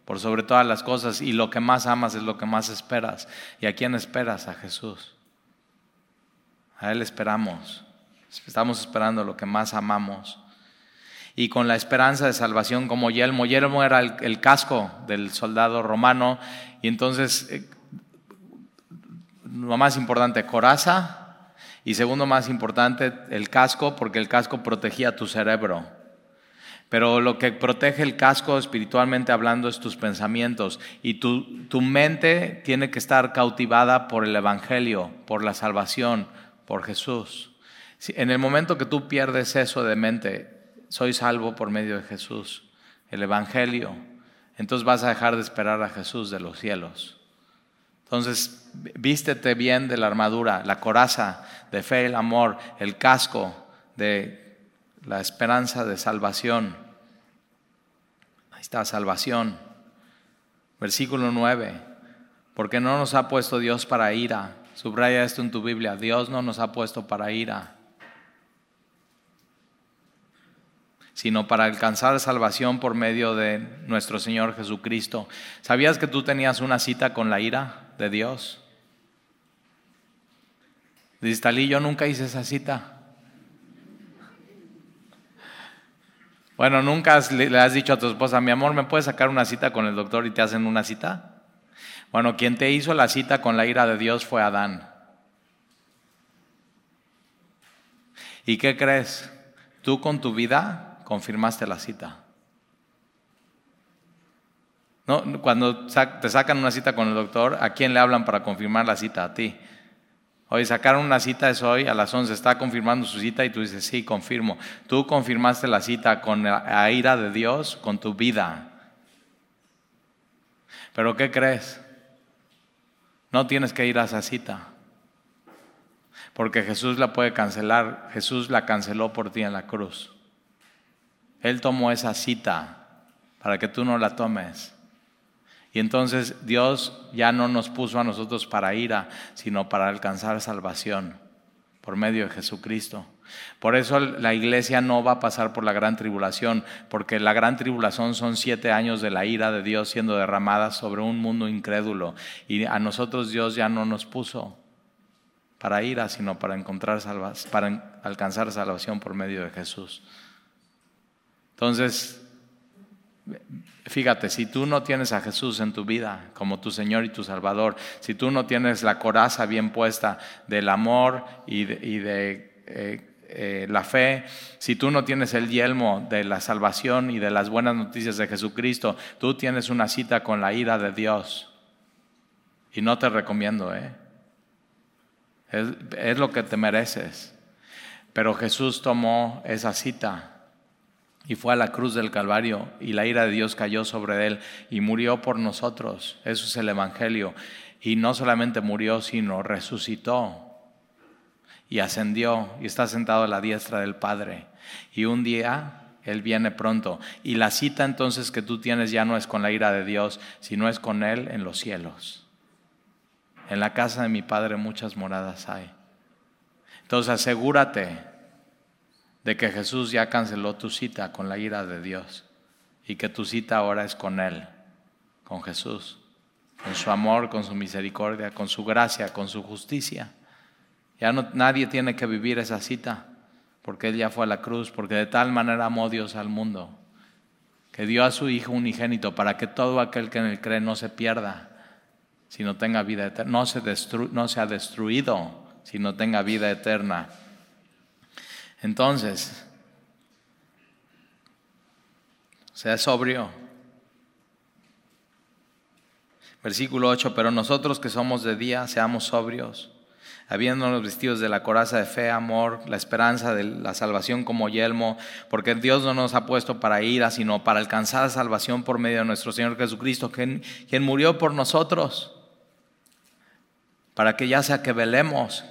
por sobre todas las cosas. Y lo que más amas es lo que más esperas. ¿Y a quién esperas? A Jesús. A Él esperamos. Estamos esperando lo que más amamos. Y con la esperanza de salvación como yelmo. Yelmo era el, el casco del soldado romano. Y entonces eh, lo más importante, coraza. Y segundo más importante, el casco, porque el casco protegía tu cerebro. Pero lo que protege el casco espiritualmente hablando es tus pensamientos. Y tu, tu mente tiene que estar cautivada por el Evangelio, por la salvación, por Jesús. En el momento que tú pierdes eso de mente, soy salvo por medio de Jesús, el Evangelio, entonces vas a dejar de esperar a Jesús de los cielos. Entonces, vístete bien de la armadura, la coraza de fe, el amor, el casco de la esperanza de salvación. Ahí está, salvación. Versículo 9. Porque no nos ha puesto Dios para ira. Subraya esto en tu Biblia. Dios no nos ha puesto para ira sino para alcanzar salvación por medio de nuestro Señor Jesucristo. ¿Sabías que tú tenías una cita con la ira de Dios? Dice, yo nunca hice esa cita. Bueno, nunca le has dicho a tu esposa, mi amor, ¿me puedes sacar una cita con el doctor y te hacen una cita? Bueno, quien te hizo la cita con la ira de Dios fue Adán. ¿Y qué crees? Tú con tu vida confirmaste la cita. ¿No? Cuando te sacan una cita con el doctor, ¿a quién le hablan para confirmar la cita? A ti. Hoy sacaron una cita, es hoy, a las 11, está confirmando su cita y tú dices, sí, confirmo. Tú confirmaste la cita con la ira de Dios, con tu vida. Pero ¿qué crees? No tienes que ir a esa cita. Porque Jesús la puede cancelar. Jesús la canceló por ti en la cruz. Él tomó esa cita para que tú no la tomes. Y entonces Dios ya no nos puso a nosotros para ira, sino para alcanzar salvación por medio de Jesucristo. Por eso la iglesia no va a pasar por la gran tribulación, porque la gran tribulación son siete años de la ira de Dios siendo derramada sobre un mundo incrédulo. Y a nosotros Dios ya no nos puso para ira, sino para, encontrar para alcanzar salvación por medio de Jesús. Entonces, Fíjate, si tú no tienes a Jesús en tu vida como tu Señor y tu Salvador, si tú no tienes la coraza bien puesta del amor y de, eh, eh, la fe, si tú no tienes el yelmo de la salvación y de las buenas noticias de Jesucristo, tú tienes una cita con la ira de Dios. Y no te recomiendo, ¿eh? es lo que te mereces. Pero Jesús tomó esa cita y fue a la cruz del Calvario y la ira de Dios cayó sobre él y murió por nosotros. Eso es el Evangelio. Y no solamente murió, sino resucitó y ascendió y está sentado a la diestra del Padre. Y un día Él viene pronto. Y la cita entonces que tú tienes ya no es con la ira de Dios, sino es con Él en los cielos. En la casa de mi Padre muchas moradas hay. Entonces asegúrate de que Jesús ya canceló tu cita con la ira de Dios y que tu cita ahora es con Él, con Jesús, con su amor, con su misericordia, con su gracia, con su justicia. Ya nadie tiene que vivir esa cita porque Él ya fue a la cruz, porque de tal manera amó Dios al mundo, que dio a su Hijo unigénito para que todo aquel que en Él cree no se pierda, sino tenga vida eterna, no se, no destruido, sino tenga vida eterna. Entonces, sea sobrio. Versículo 8, pero nosotros que somos de día, seamos sobrios, habiéndonos vestidos de la coraza de fe, amor, la esperanza de la salvación como yelmo, porque Dios no nos ha puesto para ira, sino para alcanzar salvación por medio de nuestro Señor Jesucristo, quien, quien murió por nosotros, para que ya sea que velemos.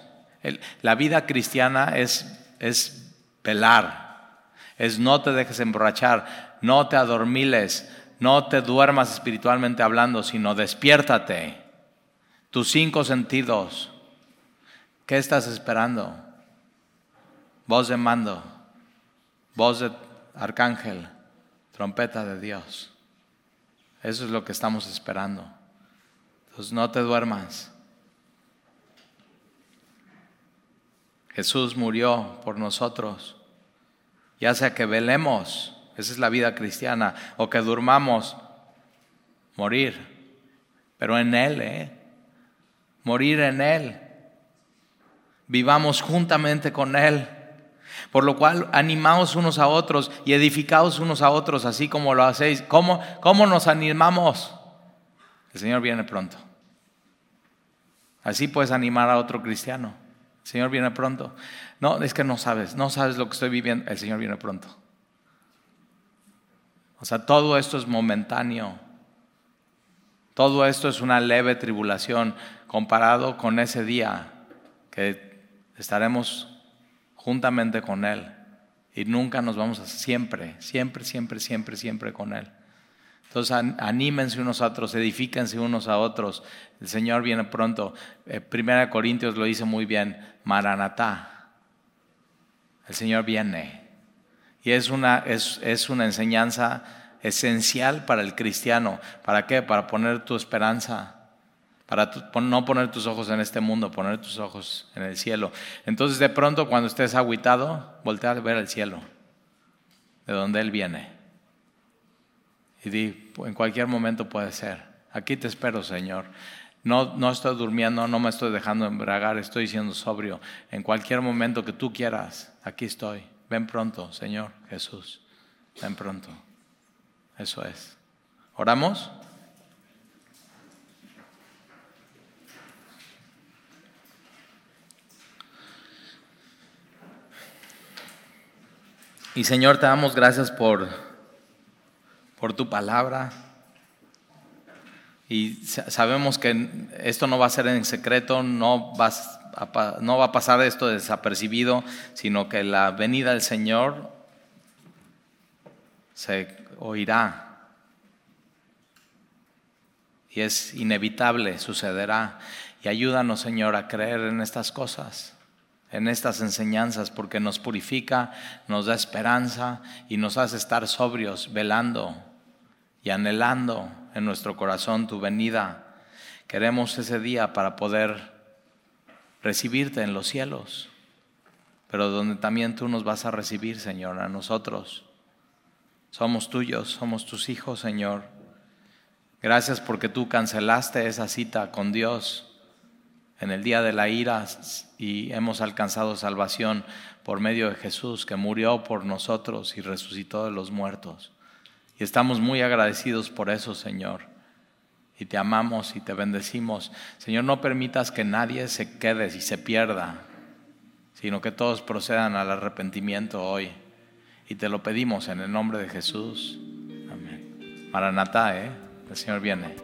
la vida cristiana es, es pelar, es no te dejes emborrachar, no te adormiles, no te duermas espiritualmente hablando, sino despiértate. Tus cinco sentidos, ¿qué estás esperando? Voz de mando, voz de arcángel, trompeta de Dios. Eso es lo que estamos esperando. Entonces no te duermas. Jesús murió por nosotros. Ya sea que velemos, esa es la vida cristiana, o que durmamos, morir, pero en Él, ¿eh? Morir en Él. Vivamos juntamente con Él. Por lo cual animaos unos a otros y edificaos unos a otros, así como lo hacéis. ¿Cómo, cómo nos animamos? El Señor viene pronto. Así puedes animar a otro cristiano. El Señor viene pronto. No, es que no sabes, no sabes lo que estoy viviendo. El Señor viene pronto. O sea, todo esto es momentáneo. Todo esto es una leve tribulación comparado con ese día que estaremos juntamente con Él. Y nunca nos vamos a siempre, siempre, siempre, siempre, siempre con Él. Entonces anímense unos a otros, edifíquense unos a otros. El Señor viene pronto. Eh, Primera Corintios lo dice muy bien, Maranatá. El Señor viene. Y es una, es, es una enseñanza esencial para el cristiano. ¿Para qué? Para poner tu esperanza. Para no poner tus ojos en este mundo, poner tus ojos en el cielo. Entonces de pronto cuando estés aguitado, voltea a ver el cielo, de donde Él viene. Y di, en cualquier momento puede ser. Aquí te espero, Señor. No, no estoy durmiendo, no me estoy dejando embragar, estoy siendo sobrio. En cualquier momento que tú quieras, aquí estoy. Ven pronto, Señor Jesús. Ven pronto. Eso es. ¿Oramos? Y Señor, te damos gracias por, por tu palabra. Y sabemos que esto no va a ser en secreto, no, vas no va a pasar esto desapercibido, sino que la venida del Señor se oirá. Y es inevitable, sucederá. Y ayúdanos, Señor, a creer en estas cosas en estas enseñanzas porque nos purifica, nos da esperanza y nos hace estar sobrios, velando y anhelando en nuestro corazón tu venida. Queremos ese día para poder recibirte en los cielos, pero donde también tú nos vas a recibir, Señor, a nosotros. Somos tuyos, somos tus hijos, Señor. Gracias porque tú cancelaste esa cita con Dios en el día de la ira y hemos alcanzado salvación por medio de Jesús que murió por nosotros y resucitó de los muertos. Y estamos muy agradecidos por eso, Señor. Y te amamos y te bendecimos. Señor, no permitas que nadie se quede y se pierda, sino que todos procedan al arrepentimiento hoy. Y te lo pedimos en el nombre de Jesús. Amén. Maranatá, ¿eh? El Señor viene.